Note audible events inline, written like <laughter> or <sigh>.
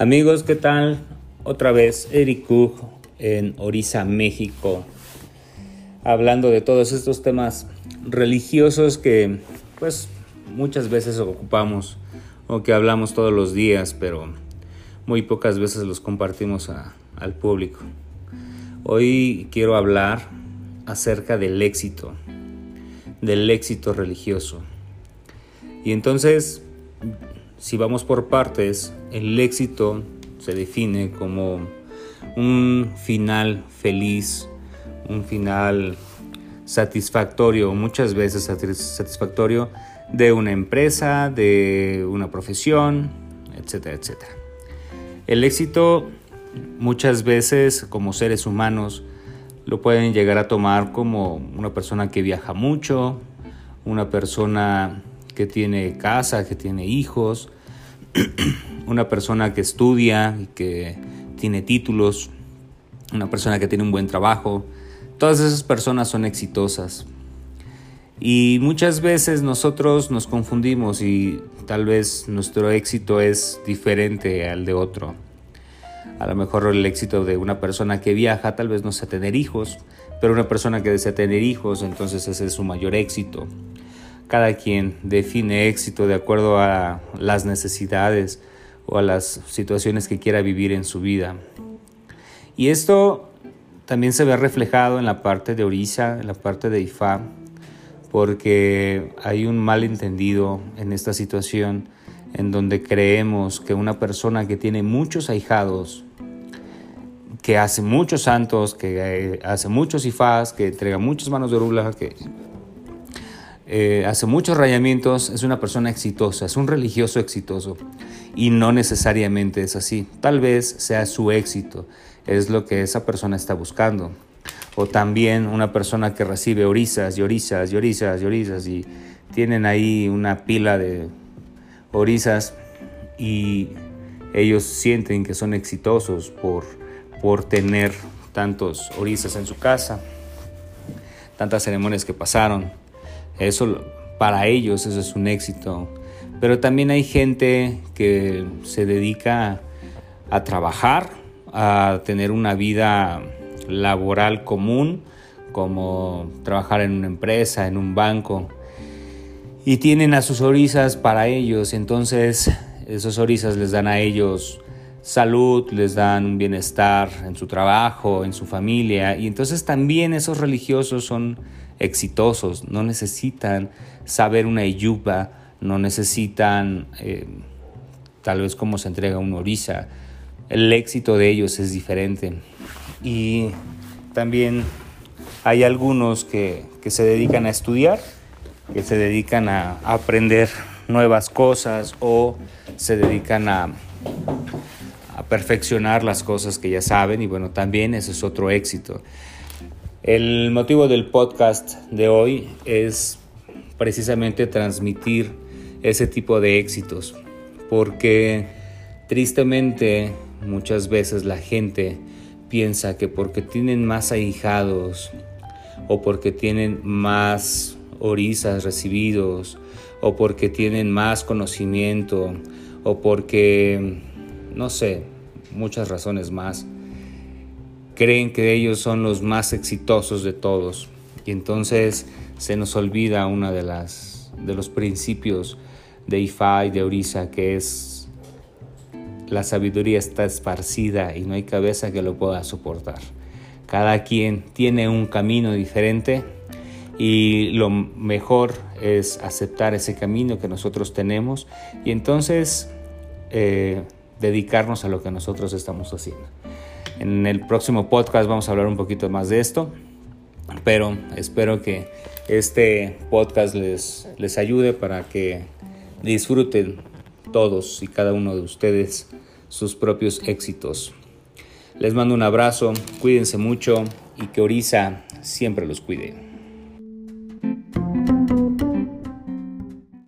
Amigos, ¿qué tal? Otra vez Eric Cook en Orisa, México, hablando de todos estos temas religiosos que pues muchas veces ocupamos o que hablamos todos los días, pero muy pocas veces los compartimos al público. Hoy quiero hablar acerca del éxito, del éxito religioso. Y entonces si vamos por partes, el éxito se define como un final feliz, un final satisfactorio, muchas veces satisfactorio de una empresa, de una profesión, etcétera, etcétera. El éxito muchas veces como seres humanos lo pueden llegar a tomar como una persona que viaja mucho, una persona que tiene casa, que tiene hijos, <clears throat> una persona que estudia y que tiene títulos, una persona que tiene un buen trabajo. Todas esas personas son exitosas. Y muchas veces nosotros nos confundimos y tal vez nuestro éxito es diferente al de otro. A lo mejor el éxito de una persona que viaja tal vez no sea tener hijos, pero una persona que desea tener hijos, entonces ese es su mayor éxito. Cada quien define éxito de acuerdo a las necesidades o a las situaciones que quiera vivir en su vida. Y esto también se ve reflejado en la parte de Orisa, en la parte de Ifá, porque hay un malentendido en esta situación en donde creemos que una persona que tiene muchos ahijados, que hace muchos santos, que eh, hace muchos ifás, que entrega muchas manos de rula, que eh, hace muchos rayamientos, es una persona exitosa, es un religioso exitoso. Y no necesariamente es así. Tal vez sea su éxito, es lo que esa persona está buscando. O también una persona que recibe orisas y orisas y orisas y orisas y tienen ahí una pila de orisas y ellos sienten que son exitosos por, por tener tantos orisas en su casa, tantas ceremonias que pasaron. Eso para ellos eso es un éxito. Pero también hay gente que se dedica a trabajar, a tener una vida laboral común, como trabajar en una empresa, en un banco, y tienen a sus orisas para ellos. Entonces, esos orisas les dan a ellos salud, les dan un bienestar en su trabajo, en su familia, y entonces también esos religiosos son exitosos, no necesitan saber una yuba, no necesitan eh, tal vez cómo se entrega una orisa. El éxito de ellos es diferente. Y también hay algunos que, se dedican a estudiar, que se dedican a aprender nuevas cosas o se dedican a, a perfeccionar las cosas que ya saben y bueno, también ese es otro éxito. El motivo del podcast de hoy es precisamente transmitir ese tipo de éxitos, porque tristemente muchas veces la gente piensa que porque tienen más ahijados o porque tienen más orisas recibidos o porque tienen más conocimiento o porque, no sé, muchas razones más, creen que ellos son los más exitosos de todos y entonces se nos olvida una de las de los principios de Ifá y de Orisa que es la sabiduría está esparcida y no hay cabeza que lo pueda soportar. Cada quien tiene un camino diferente y lo mejor es aceptar ese camino que nosotros tenemos y entonces eh, dedicarnos a lo que nosotros estamos haciendo. En el próximo podcast vamos a hablar un poquito más de esto, pero espero que este podcast les, les ayude para que disfruten todos y cada uno de ustedes sus propios éxitos. Les mando un abrazo, cuídense mucho y que Orisa siempre los cuide.